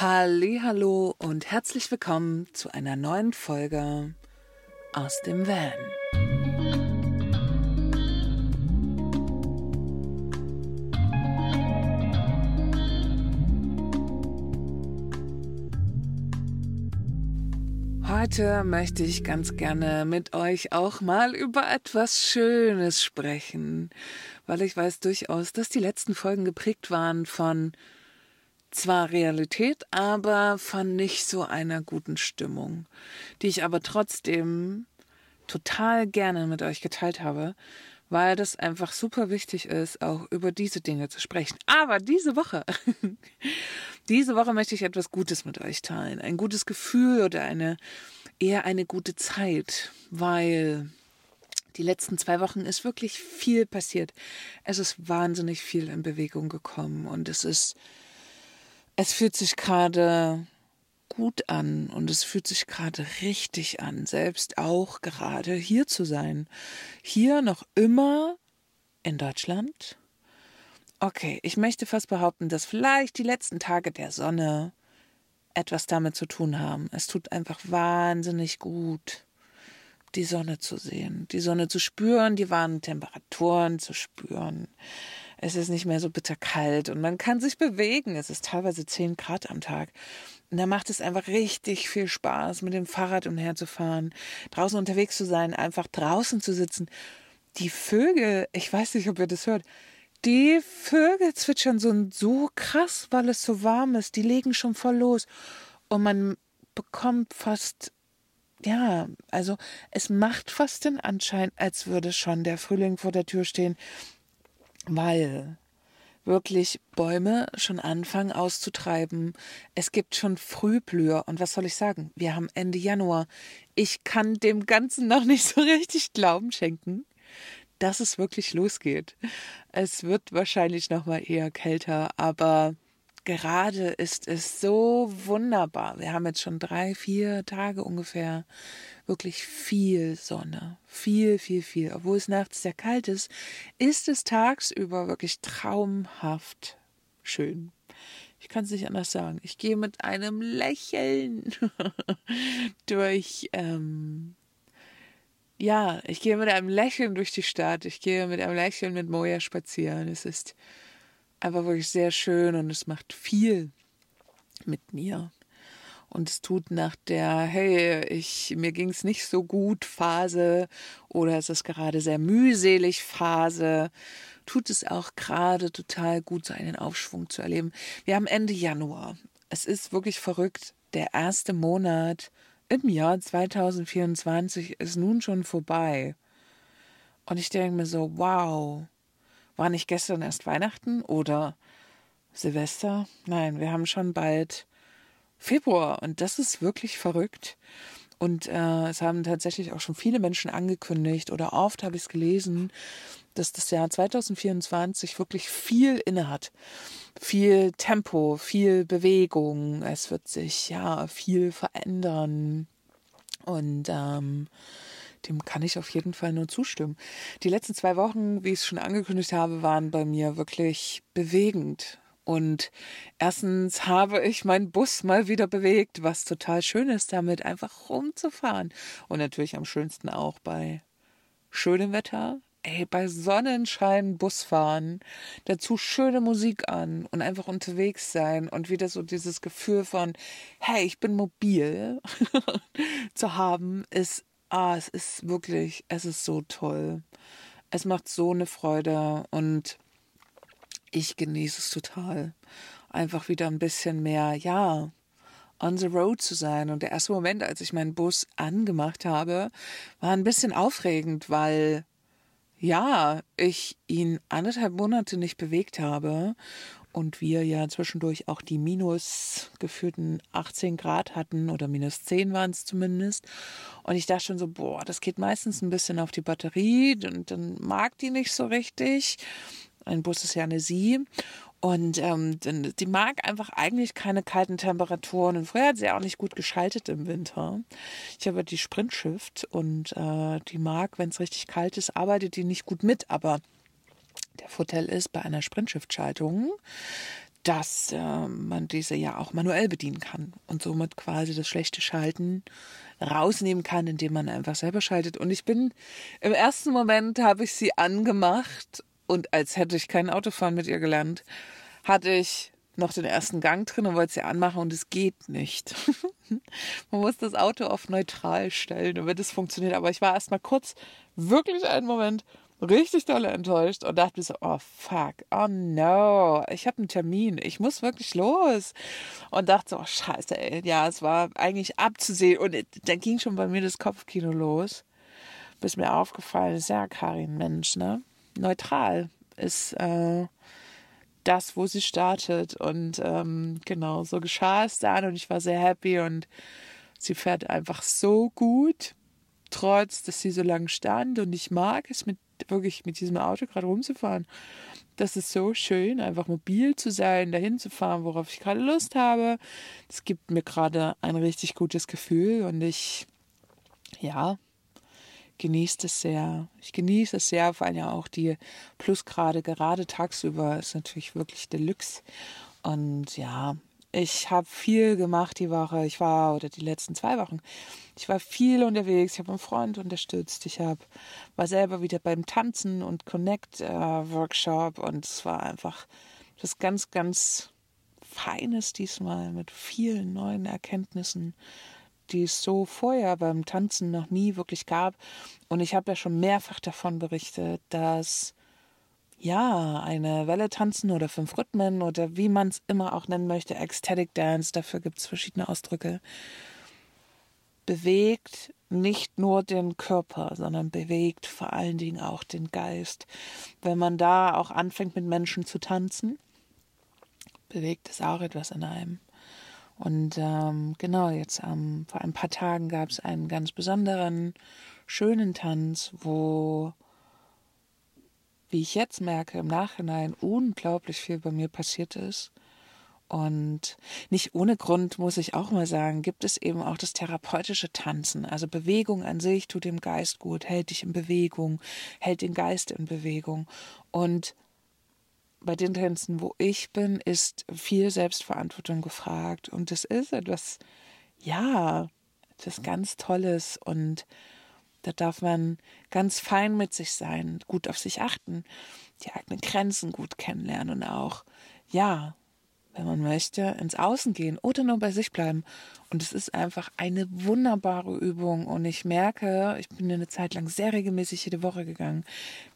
Hallo und herzlich willkommen zu einer neuen Folge aus dem Van. Heute möchte ich ganz gerne mit euch auch mal über etwas Schönes sprechen, weil ich weiß durchaus, dass die letzten Folgen geprägt waren von zwar Realität, aber von nicht so einer guten Stimmung, die ich aber trotzdem total gerne mit euch geteilt habe, weil das einfach super wichtig ist, auch über diese Dinge zu sprechen. Aber diese Woche, diese Woche möchte ich etwas Gutes mit euch teilen. Ein gutes Gefühl oder eine, eher eine gute Zeit, weil die letzten zwei Wochen ist wirklich viel passiert. Es ist wahnsinnig viel in Bewegung gekommen und es ist es fühlt sich gerade gut an und es fühlt sich gerade richtig an, selbst auch gerade hier zu sein. Hier noch immer in Deutschland. Okay, ich möchte fast behaupten, dass vielleicht die letzten Tage der Sonne etwas damit zu tun haben. Es tut einfach wahnsinnig gut, die Sonne zu sehen, die Sonne zu spüren, die warmen Temperaturen zu spüren. Es ist nicht mehr so bitterkalt und man kann sich bewegen. Es ist teilweise 10 Grad am Tag. Und da macht es einfach richtig viel Spaß, mit dem Fahrrad umherzufahren, draußen unterwegs zu sein, einfach draußen zu sitzen. Die Vögel, ich weiß nicht, ob ihr das hört, die Vögel zwitschern so, so krass, weil es so warm ist. Die legen schon voll los. Und man bekommt fast, ja, also es macht fast den Anschein, als würde schon der Frühling vor der Tür stehen weil wirklich Bäume schon anfangen auszutreiben. Es gibt schon Frühblüher. Und was soll ich sagen? Wir haben Ende Januar. Ich kann dem Ganzen noch nicht so richtig Glauben schenken, dass es wirklich losgeht. Es wird wahrscheinlich noch mal eher kälter, aber gerade ist es so wunderbar. Wir haben jetzt schon drei, vier Tage ungefähr wirklich viel Sonne. Viel, viel, viel. Obwohl es nachts sehr kalt ist, ist es tagsüber wirklich traumhaft schön. Ich kann es nicht anders sagen. Ich gehe mit einem Lächeln durch, ähm, ja, ich gehe mit einem Lächeln durch die Stadt. Ich gehe mit einem Lächeln mit Moja spazieren. Es ist einfach wirklich sehr schön und es macht viel mit mir. Und es tut nach der, hey, ich, mir ging es nicht so gut Phase oder es ist gerade sehr mühselig Phase, tut es auch gerade total gut, so einen Aufschwung zu erleben. Wir haben Ende Januar. Es ist wirklich verrückt. Der erste Monat im Jahr 2024 ist nun schon vorbei. Und ich denke mir so, wow, war nicht gestern erst Weihnachten oder Silvester? Nein, wir haben schon bald Februar und das ist wirklich verrückt. Und äh, es haben tatsächlich auch schon viele Menschen angekündigt oder oft habe ich es gelesen, dass das Jahr 2024 wirklich viel inne hat. Viel Tempo, viel Bewegung. Es wird sich ja viel verändern. Und ähm, dem kann ich auf jeden Fall nur zustimmen. Die letzten zwei Wochen, wie ich es schon angekündigt habe, waren bei mir wirklich bewegend. Und erstens habe ich meinen Bus mal wieder bewegt, was total schön ist, damit einfach rumzufahren. Und natürlich am schönsten auch bei schönem Wetter. Ey, bei Sonnenschein Bus fahren, dazu schöne Musik an und einfach unterwegs sein und wieder so dieses Gefühl von, hey, ich bin mobil zu haben, ist ah, es ist wirklich, es ist so toll. Es macht so eine Freude und ich genieße es total. Einfach wieder ein bisschen mehr, ja, on the road zu sein. Und der erste Moment, als ich meinen Bus angemacht habe, war ein bisschen aufregend, weil ja, ich ihn anderthalb Monate nicht bewegt habe und wir ja zwischendurch auch die minus geführten 18 Grad hatten oder minus 10 waren es zumindest. Und ich dachte schon so, boah, das geht meistens ein bisschen auf die Batterie und dann mag die nicht so richtig. Ein Bus ist ja eine Sie. Und ähm, die mag einfach eigentlich keine kalten Temperaturen. Und früher hat sie auch nicht gut geschaltet im Winter. Ich habe die Sprintshift und äh, die mag, wenn es richtig kalt ist, arbeitet die nicht gut mit. Aber der Vorteil ist bei einer Sprintshift-Schaltung, dass äh, man diese ja auch manuell bedienen kann und somit quasi das schlechte Schalten rausnehmen kann, indem man einfach selber schaltet. Und ich bin im ersten Moment habe ich sie angemacht und als hätte ich kein Autofahren mit ihr gelernt, hatte ich noch den ersten Gang drin und wollte sie anmachen und es geht nicht. Man muss das Auto auf neutral stellen, damit es funktioniert. Aber ich war erst mal kurz, wirklich einen Moment, richtig doll enttäuscht und dachte so, oh fuck, oh no, ich habe einen Termin, ich muss wirklich los. Und dachte so, oh scheiße, ey. ja, es war eigentlich abzusehen. Und dann ging schon bei mir das Kopfkino los, bis mir aufgefallen ist, ja, Karin, Mensch, ne? Neutral ist äh, das, wo sie startet. Und ähm, genau, so geschah es dann und ich war sehr happy und sie fährt einfach so gut, trotz, dass sie so lange stand und ich mag es mit wirklich mit diesem Auto gerade rumzufahren. Das ist so schön, einfach mobil zu sein, dahin zu fahren, worauf ich gerade Lust habe. Das gibt mir gerade ein richtig gutes Gefühl und ich, ja, genieße es sehr. Ich genieße es sehr, vor allem ja auch die Plusgrade, gerade tagsüber ist natürlich wirklich Deluxe. Und ja, ich habe viel gemacht die Woche. Ich war, oder die letzten zwei Wochen, ich war viel unterwegs. Ich habe einen Freund unterstützt. Ich hab, war selber wieder beim Tanzen und Connect-Workshop. Äh, und es war einfach das ganz, ganz Feines diesmal mit vielen neuen Erkenntnissen die es so vorher beim Tanzen noch nie wirklich gab. Und ich habe ja schon mehrfach davon berichtet, dass ja, eine Welle tanzen oder fünf Rhythmen oder wie man es immer auch nennen möchte, Ecstatic Dance, dafür gibt es verschiedene Ausdrücke, bewegt nicht nur den Körper, sondern bewegt vor allen Dingen auch den Geist. Wenn man da auch anfängt mit Menschen zu tanzen, bewegt es auch etwas in einem. Und ähm, genau, jetzt ähm, vor ein paar Tagen gab es einen ganz besonderen, schönen Tanz, wo, wie ich jetzt merke, im Nachhinein unglaublich viel bei mir passiert ist. Und nicht ohne Grund, muss ich auch mal sagen, gibt es eben auch das therapeutische Tanzen. Also Bewegung an sich tut dem Geist gut, hält dich in Bewegung, hält den Geist in Bewegung. Und bei den Tänzen, wo ich bin, ist viel Selbstverantwortung gefragt. Und das ist etwas, ja, etwas ganz Tolles. Und da darf man ganz fein mit sich sein, gut auf sich achten, die eigenen Grenzen gut kennenlernen und auch, ja, wenn man möchte, ins Außen gehen oder nur bei sich bleiben. Und es ist einfach eine wunderbare Übung. Und ich merke, ich bin eine Zeit lang sehr regelmäßig jede Woche gegangen.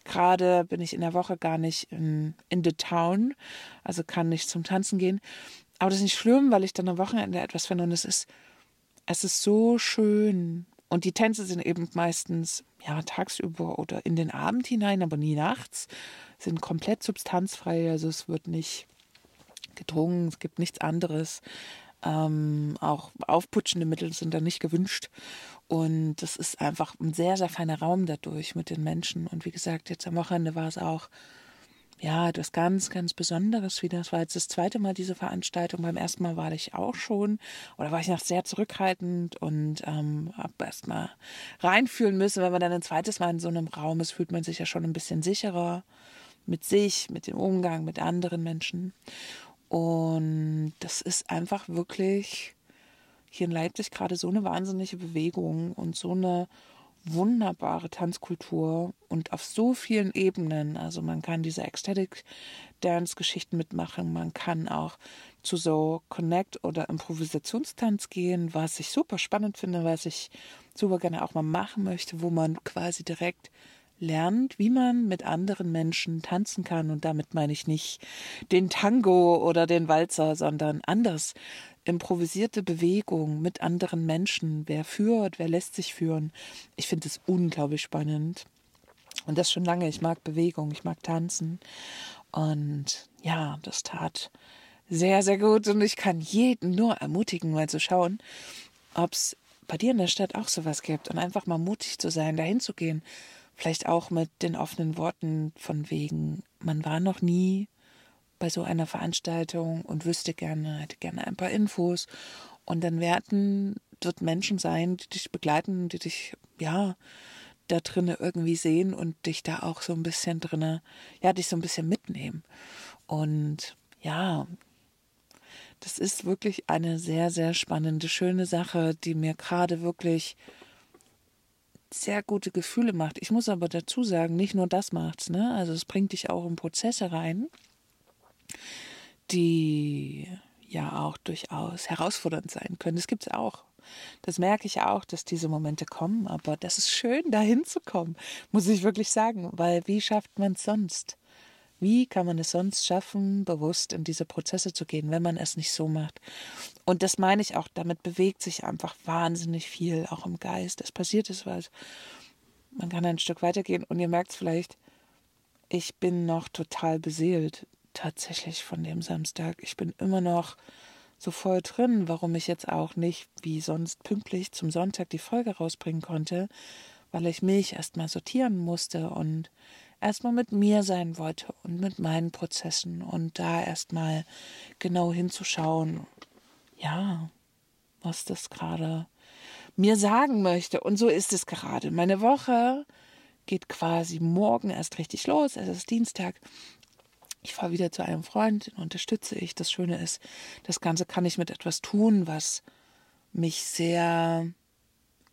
Gerade bin ich in der Woche gar nicht in, in the town, also kann nicht zum Tanzen gehen. Aber das ist nicht schlimm, weil ich dann am Wochenende etwas finde. Und es ist, es ist so schön. Und die Tänze sind eben meistens ja tagsüber oder in den Abend hinein, aber nie nachts. Sind komplett substanzfrei. Also es wird nicht gedrungen, es gibt nichts anderes. Ähm, auch aufputschende Mittel sind da nicht gewünscht. Und das ist einfach ein sehr, sehr feiner Raum dadurch mit den Menschen. Und wie gesagt, jetzt am Wochenende war es auch ja, etwas ganz, ganz Besonderes wieder. Es war jetzt das zweite Mal diese Veranstaltung. Beim ersten Mal war ich auch schon oder war ich noch sehr zurückhaltend und ähm, habe erst mal reinfühlen müssen. Wenn man dann ein zweites Mal in so einem Raum ist, fühlt man sich ja schon ein bisschen sicherer mit sich, mit dem Umgang mit anderen Menschen. Und das ist einfach wirklich hier in Leipzig gerade so eine wahnsinnige Bewegung und so eine wunderbare Tanzkultur und auf so vielen Ebenen. Also man kann diese Ecstatic Dance Geschichten mitmachen, man kann auch zu so Connect oder Improvisationstanz gehen, was ich super spannend finde, was ich super gerne auch mal machen möchte, wo man quasi direkt lernt, wie man mit anderen Menschen tanzen kann. Und damit meine ich nicht den Tango oder den Walzer, sondern anders. Improvisierte Bewegung mit anderen Menschen. Wer führt, wer lässt sich führen. Ich finde es unglaublich spannend. Und das schon lange. Ich mag Bewegung, ich mag Tanzen. Und ja, das tat sehr, sehr gut. Und ich kann jeden nur ermutigen, mal zu schauen, ob es bei dir in der Stadt auch sowas gibt und einfach mal mutig zu sein, dahin zu gehen Vielleicht auch mit den offenen Worten von wegen, man war noch nie bei so einer Veranstaltung und wüsste gerne, hätte gerne ein paar Infos. Und dann werden dort Menschen sein, die dich begleiten, die dich, ja, da drinnen irgendwie sehen und dich da auch so ein bisschen drinnen, ja, dich so ein bisschen mitnehmen. Und ja, das ist wirklich eine sehr, sehr spannende, schöne Sache, die mir gerade wirklich sehr gute Gefühle macht. Ich muss aber dazu sagen, nicht nur das macht's, ne? Also es bringt dich auch in Prozesse rein, die ja auch durchaus herausfordernd sein können. Das gibt's auch. Das merke ich auch, dass diese Momente kommen, aber das ist schön, dahin zu kommen, muss ich wirklich sagen, weil wie schafft man es sonst? Wie kann man es sonst schaffen, bewusst in diese Prozesse zu gehen, wenn man es nicht so macht? Und das meine ich auch, damit bewegt sich einfach wahnsinnig viel, auch im Geist. Es passiert es was. Man kann ein Stück weitergehen und ihr merkt es vielleicht, ich bin noch total beseelt, tatsächlich von dem Samstag. Ich bin immer noch so voll drin, warum ich jetzt auch nicht wie sonst pünktlich zum Sonntag die Folge rausbringen konnte, weil ich mich erstmal sortieren musste und erstmal mit mir sein wollte und mit meinen Prozessen und da erstmal genau hinzuschauen, ja, was das gerade mir sagen möchte. Und so ist es gerade. Meine Woche geht quasi morgen erst richtig los. Es ist Dienstag. Ich fahre wieder zu einem Freund, den unterstütze ich. Das Schöne ist, das Ganze kann ich mit etwas tun, was mich sehr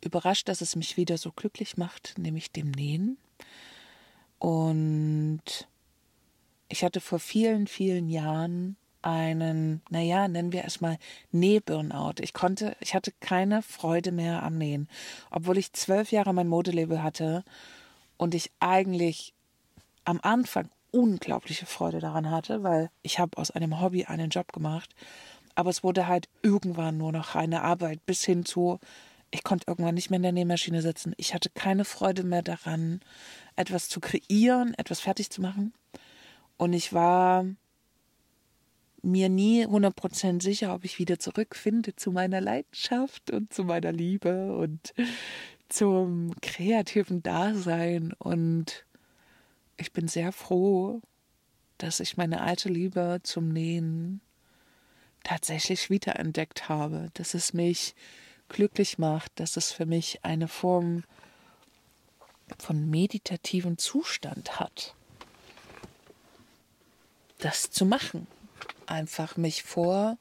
überrascht, dass es mich wieder so glücklich macht, nämlich dem Nähen. Und ich hatte vor vielen, vielen Jahren einen, naja, nennen wir erstmal Nähburnout. Ich konnte, ich hatte keine Freude mehr am Nähen. Obwohl ich zwölf Jahre mein Modelabel hatte und ich eigentlich am Anfang unglaubliche Freude daran hatte, weil ich habe aus einem Hobby einen Job gemacht. Aber es wurde halt irgendwann nur noch eine Arbeit bis hin zu, ich konnte irgendwann nicht mehr in der Nähmaschine sitzen. Ich hatte keine Freude mehr daran, etwas zu kreieren, etwas fertig zu machen. Und ich war mir nie 100% sicher, ob ich wieder zurückfinde zu meiner Leidenschaft und zu meiner Liebe und zum kreativen Dasein. Und ich bin sehr froh, dass ich meine alte Liebe zum Nähen tatsächlich wiederentdeckt habe, dass es mich glücklich macht, dass es für mich eine Form von meditativen Zustand hat. Das zu machen, einfach mich vor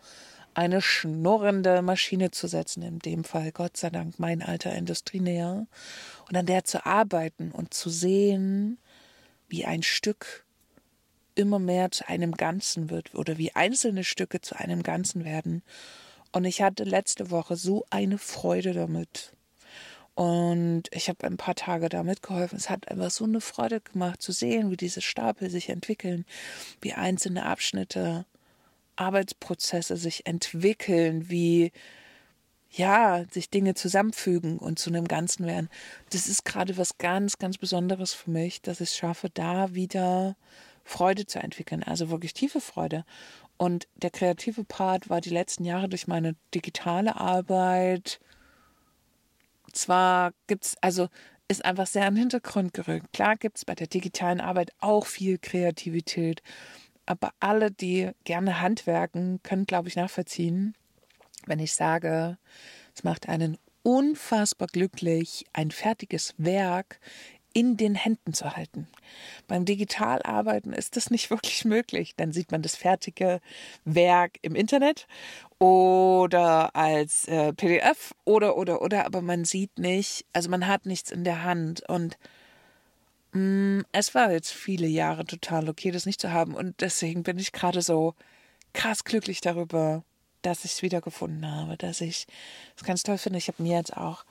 eine schnurrende Maschine zu setzen, in dem Fall Gott sei Dank mein alter Industrienäher, und an der zu arbeiten und zu sehen, wie ein Stück immer mehr zu einem Ganzen wird oder wie einzelne Stücke zu einem Ganzen werden und ich hatte letzte Woche so eine Freude damit. Und ich habe ein paar Tage da mitgeholfen. Es hat einfach so eine Freude gemacht zu sehen, wie diese Stapel sich entwickeln, wie einzelne Abschnitte, Arbeitsprozesse sich entwickeln, wie ja, sich Dinge zusammenfügen und zu einem Ganzen werden. Das ist gerade was ganz, ganz Besonderes für mich, dass ich es schaffe, da wieder Freude zu entwickeln, also wirklich tiefe Freude. Und der kreative Part war die letzten Jahre durch meine digitale Arbeit. Zwar gibt es, also ist einfach sehr den Hintergrund gerückt. Klar gibt es bei der digitalen Arbeit auch viel Kreativität. Aber alle, die gerne handwerken, können, glaube ich, nachvollziehen, wenn ich sage, es macht einen unfassbar glücklich, ein fertiges Werk in den Händen zu halten. Beim Digitalarbeiten ist das nicht wirklich möglich. Dann sieht man das fertige Werk im Internet oder als äh, PDF oder oder oder, aber man sieht nicht, also man hat nichts in der Hand und mh, mm, es war jetzt viele Jahre total okay, das nicht zu haben und deswegen bin ich gerade so krass glücklich darüber, dass ich es wiedergefunden habe, dass ich es ganz toll finde. Ich habe mir jetzt auch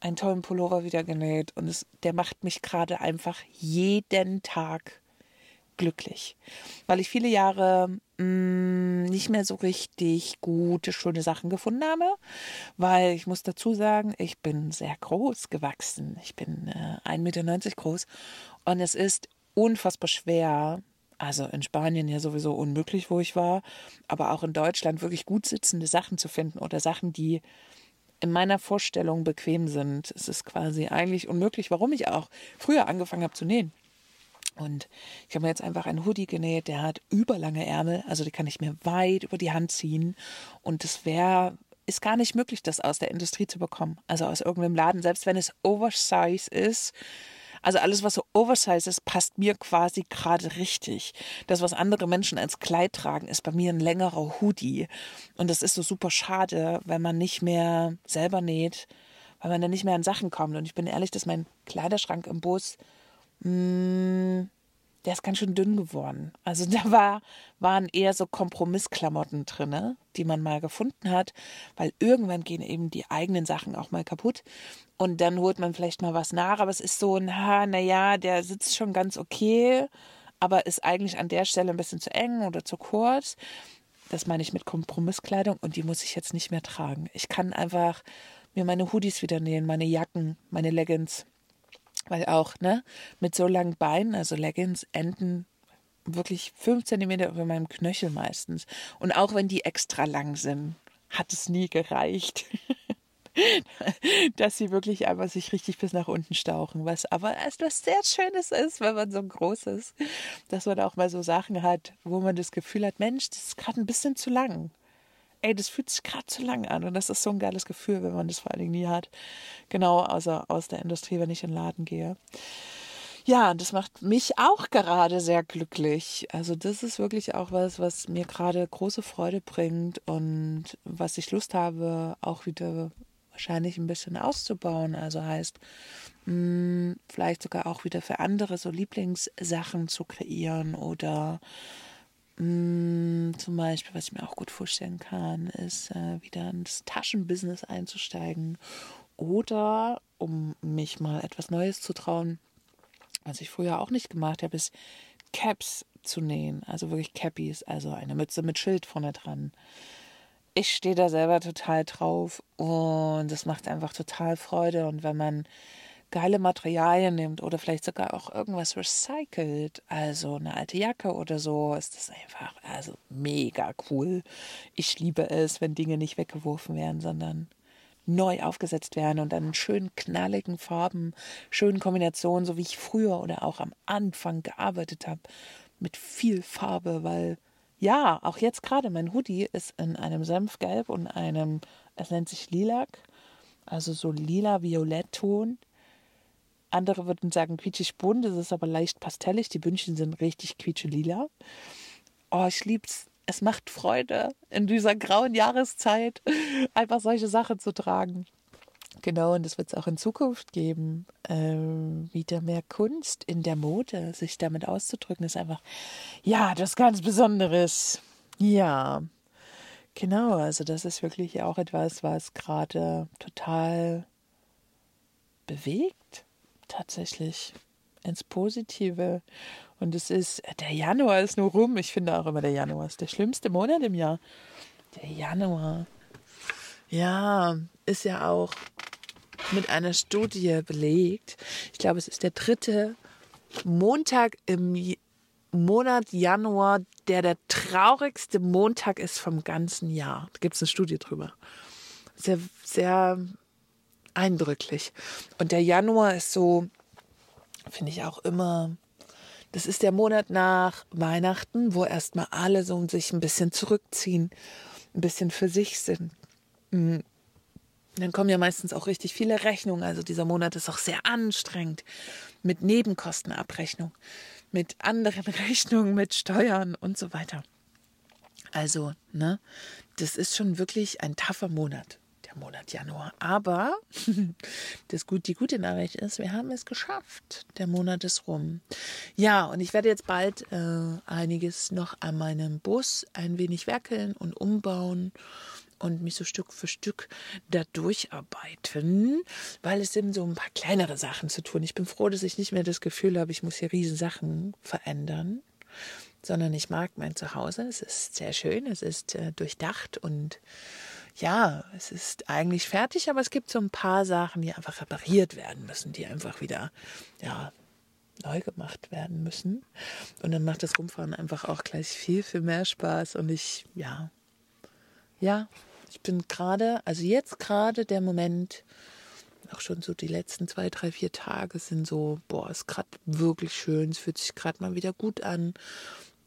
einen tollen Pullover wieder genäht und es, der macht mich gerade einfach jeden Tag glücklich, weil ich viele Jahre mh, mm, nicht mehr so richtig gute, schöne Sachen gefunden habe, weil ich muss dazu sagen, ich bin sehr groß gewachsen. Ich bin äh, 1,90 Meter groß. Und es ist unfassbar schwer, also in Spanien ja sowieso unmöglich, wo ich war, aber auch in Deutschland wirklich gut sitzende Sachen zu finden oder Sachen, die in meiner Vorstellung bequem sind. Es ist quasi eigentlich unmöglich, warum ich auch früher angefangen habe zu nähen. Und ich habe mir jetzt einfach einen Hoodie genäht, der hat überlange Ärmel, also die kann ich mir weit über die Hand ziehen. Und es wäre, ist gar nicht möglich, das aus der Industrie zu bekommen. Also aus irgendeinem Laden, selbst wenn es Oversize ist. Also alles, was so oversize ist, passt mir quasi gerade richtig. Das, was andere Menschen als Kleid tragen, ist bei mir ein längerer Hoodie. Und das ist so super schade, wenn man nicht mehr selber näht, weil man dann nicht mehr an Sachen kommt. Und ich bin ehrlich, dass mein Kleiderschrank im Bus, mh, mm, der ist ganz schön dünn geworden. Also da war, waren eher so Kompromissklamotten drin, die man mal gefunden hat, weil irgendwann gehen eben die eigenen Sachen auch mal kaputt. Und dann holt man vielleicht mal was nach, aber es ist so, na, naja, der sitzt schon ganz okay, aber ist eigentlich an der Stelle ein bisschen zu eng oder zu kurz. Das meine ich mit Kompromisskleidung und die muss ich jetzt nicht mehr tragen. Ich kann einfach mir meine Hoodies wieder nähen, meine Jacken, meine Leggings. Weil auch, ne, mit so langen Beinen, also Leggings, enden wirklich fünf Zentimeter über meinem Knöchel meistens. Und auch wenn die extra lang sind, hat es nie gereicht. dass sie wirklich einfach sich richtig bis nach unten stauchen. Was aber etwas sehr Schönes ist, wenn man so groß ist, dass man auch mal so Sachen hat, wo man das Gefühl hat, Mensch, das ist gerade ein bisschen zu lang ey, das fühlt sich gerade zu lang an. Und das ist so ein geiles Gefühl, wenn man das vor allen Dingen nie hat. Genau, außer aus der Industrie, wenn ich in den Laden gehe. Ja, das macht mich auch gerade sehr glücklich. Also das ist wirklich auch was, was mir gerade große Freude bringt und was ich Lust habe, auch wieder wahrscheinlich ein bisschen auszubauen. Also heißt, mh, hm, vielleicht sogar auch wieder für andere so Lieblingssachen zu kreieren oder zum Beispiel, was ich mir auch gut vorstellen kann, ist äh, wieder ins Taschenbusiness einzusteigen oder um mich mal etwas Neues zu trauen, was ich früher auch nicht gemacht habe, ist Caps zu nähen, also wirklich Cappies, also eine Mütze mit Schild vorne dran. Ich stehe da selber total drauf und es macht einfach total Freude und wenn man geile Materialien nimmt oder vielleicht sogar auch irgendwas recycelt, also eine alte Jacke oder so, ist das einfach also mega cool. Ich liebe es, wenn Dinge nicht weggeworfen werden, sondern neu aufgesetzt werden und dann in schönen knalligen Farben, schönen Kombinationen, so wie ich früher oder auch am Anfang gearbeitet habe, mit viel Farbe, weil ja, auch jetzt gerade mein Hoodie ist in einem Senfgelb und einem, es nennt sich Lilac, also so lila-violett-Ton. Andere würden sagen quietschig bunt, es ist aber leicht pastellig. Die Bündchen sind richtig quietschelila. Oh, ich lieb's. Es macht Freude, in dieser grauen Jahreszeit einfach solche Sachen zu tragen. Genau, und das wird es auch in Zukunft geben. Ähm, wieder mehr Kunst in der Mode, sich damit auszudrücken, ist einfach, ja, das ganz Besonderes. Ja, genau, also das ist wirklich auch etwas, was gerade total bewegt tatsächlich ins Positive. Und es ist, der Januar ist nur rum. Ich finde auch immer, der Januar ist der schlimmste Monat im Jahr. Der Januar. Ja, ist ja auch mit einer Studie belegt. Ich glaube, es ist der dritte Montag im Monat Januar, der der traurigste Montag ist vom ganzen Jahr. Da gibt es eine Studie drüber. Sehr, sehr eindrücklich. Und der Januar ist so, finde ich auch immer, das ist der Monat nach Weihnachten, wo erstmal alle so sich ein bisschen zurückziehen, ein bisschen für sich sind. Mhm. Dann kommen ja meistens auch richtig viele Rechnungen. Also dieser Monat ist auch sehr anstrengend mit Nebenkostenabrechnung, mit anderen Rechnungen, mit Steuern und so weiter. Also, ne, das ist schon wirklich ein taffer Monat der Monat Januar. Aber das gut, die gute Nachricht ist, wir haben es geschafft. Der Monat ist rum. Ja, und ich werde jetzt bald äh, einiges noch an meinem Bus ein wenig werkeln und umbauen und mich so Stück für Stück da durcharbeiten, weil es sind so ein paar kleinere Sachen zu tun. Ich bin froh, dass ich nicht mehr das Gefühl habe, ich muss hier riesen Sachen verändern, sondern ich mag mein Zuhause. Es ist sehr schön, es ist äh, durchdacht und ja, es ist eigentlich fertig, aber es gibt so ein paar Sachen, die einfach repariert werden müssen, die einfach wieder, ja, neu gemacht werden müssen. Und dann macht das Rumfahren einfach auch gleich viel, viel mehr Spaß. Und ich, ja, ja, ich bin gerade, also jetzt gerade der Moment, auch schon so die letzten zwei, drei, vier Tage sind so, boah, ist gerade wirklich schön, es fühlt sich gerade mal wieder gut an.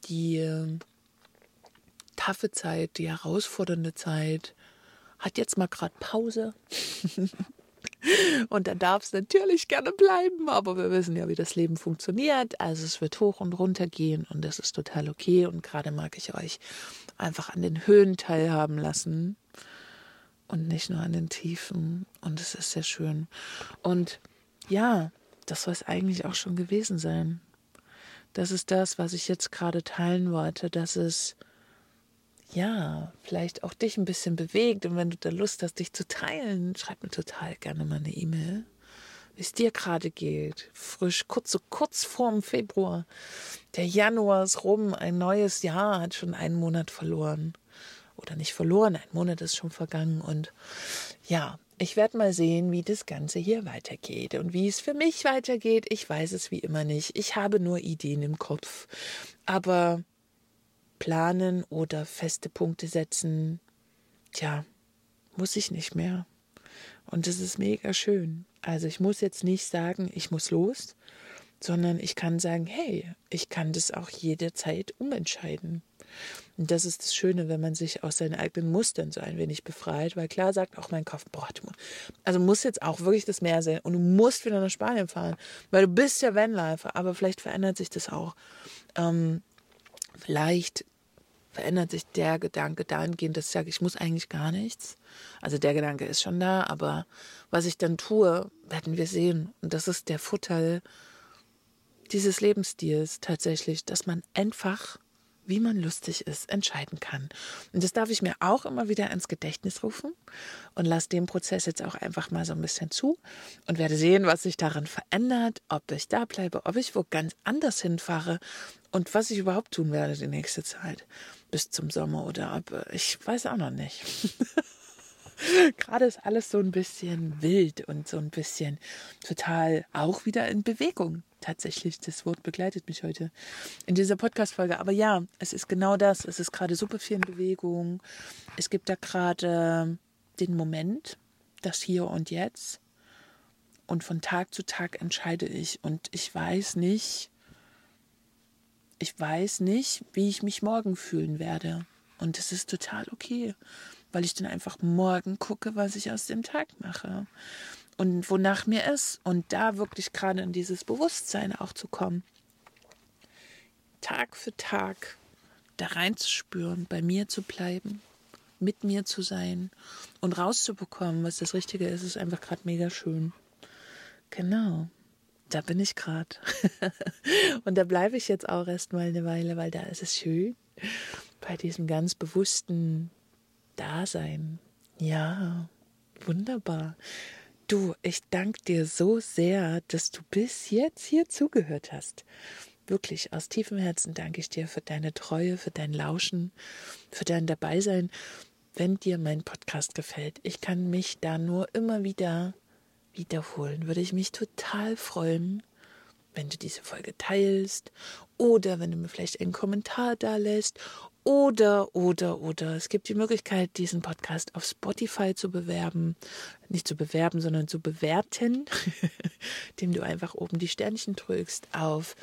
Die äh, taffe Zeit, die herausfordernde Zeit, hat jetzt mal gerade Pause. Und dann darf es natürlich gerne bleiben, aber wir wissen ja, wie das Leben funktioniert. Also es wird hoch und runter gehen und das ist total okay. Und gerade mag ich euch einfach an den Höhen teilhaben lassen und nicht nur an den Tiefen. Und es ist sehr schön. Und ja, das soll es eigentlich auch schon gewesen sein. Das ist das, was ich jetzt gerade teilen wollte, dass es ja, vielleicht auch dich ein bisschen bewegt und wenn du da Lust hast, dich zu teilen, schreib mir total gerne mal eine E-Mail, wie es dir gerade geht. Frisch, kurz so kurz vorm Februar. Der Januar ist rum, ein neues Jahr hat schon einen Monat verloren. Oder nicht verloren, ein Monat ist schon vergangen und ja, ich werde mal sehen, wie das Ganze hier weitergeht und wie es für mich weitergeht. Ich weiß es wie immer nicht. Ich habe nur Ideen im Kopf. Aber planen oder feste Punkte setzen, tja, muss ich nicht mehr. Und das ist mega schön. Also ich muss jetzt nicht sagen, ich muss los, sondern ich kann sagen, hey, ich kann das auch jederzeit umentscheiden. Und das ist das Schöne, wenn man sich aus seinen eigenen Mustern so ein wenig befreit, weil klar sagt auch mein Kopf, boah, du, also muss jetzt auch wirklich das Meer sehen und du musst wieder nach Spanien fahren, weil du bist ja Vanlifer, aber vielleicht verändert sich das auch. Ähm, vielleicht verändert sich der Gedanke dahingehend, dass ich sage, ich muss eigentlich gar nichts. Also der Gedanke ist schon da, aber was ich dann tue, werden wir sehen. Und das ist der Vorteil dieses Lebensstils tatsächlich, dass man einfach, wie man lustig ist, entscheiden kann. Und das darf ich mir auch immer wieder ins Gedächtnis rufen und lasse den Prozess jetzt auch einfach mal so ein bisschen zu und werde sehen, was sich daran verändert, ob ich da bleibe, ob ich wo ganz anders hinfahre und was ich überhaupt tun werde die nächste Zeit bis zum Sommer oder ob äh, ich weiß auch noch nicht. Gerade ist alles so ein bisschen wild und so ein bisschen total auch wieder in Bewegung. Tatsächlich, das Wort begleitet mich heute in dieser Podcast-Folge. Aber ja, es ist genau das. Es ist gerade super viel in Bewegung. Es gibt da gerade den Moment, das Hier und Jetzt. Und von Tag zu Tag entscheide ich. Und ich weiß nicht, ich weiß nicht, wie ich mich morgen fühlen werde. Und das ist total okay, weil ich dann einfach morgen gucke, was ich aus dem Tag mache und wonach mir ist. Und da wirklich gerade in dieses Bewusstsein auch zu kommen. Tag für Tag da reinzuspüren, bei mir zu bleiben, mit mir zu sein und rauszubekommen, was das Richtige ist, ist einfach gerade mega schön. Genau da bin ich gerade. und da bleibe ich jetzt auch erstmal eine Weile, weil da ist es schön. Bei diesem ganz bewussten Dasein. Ja, wunderbar. Du, ich danke dir so sehr, dass du bis jetzt hier zugehört hast. Wirklich, aus tiefem Herzen danke ich dir für deine Treue, für dein Lauschen, für dein Dabeisein. Wenn dir mein Podcast gefällt, ich kann mich da nur immer wieder wiederholen, würde ich mich total freuen, wenn du diese Folge teilst oder wenn du mir vielleicht einen Kommentar da lässt oder, oder, oder. Es gibt die Möglichkeit, diesen Podcast auf Spotify zu bewerben. Nicht zu bewerben, sondern zu bewerten, indem du einfach oben die Sternchen drückst. Auf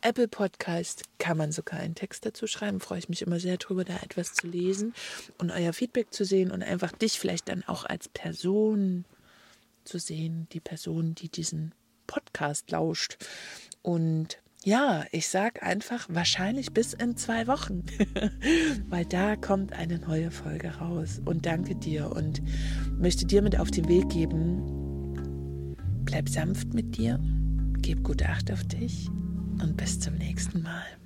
Apple Podcast kann man sogar einen Text dazu schreiben. Freue ich mich immer sehr drüber, da etwas zu lesen und euer Feedback zu sehen und einfach dich vielleicht dann auch als Person zu sehen, die Person, die diesen Podcast lauscht. Und ja, ich sage einfach wahrscheinlich bis in zwei Wochen, weil da kommt eine neue Folge raus. Und danke dir und möchte dir mit auf den Weg geben, bleib sanft mit dir, gib gute Acht auf dich und bis zum nächsten Mal.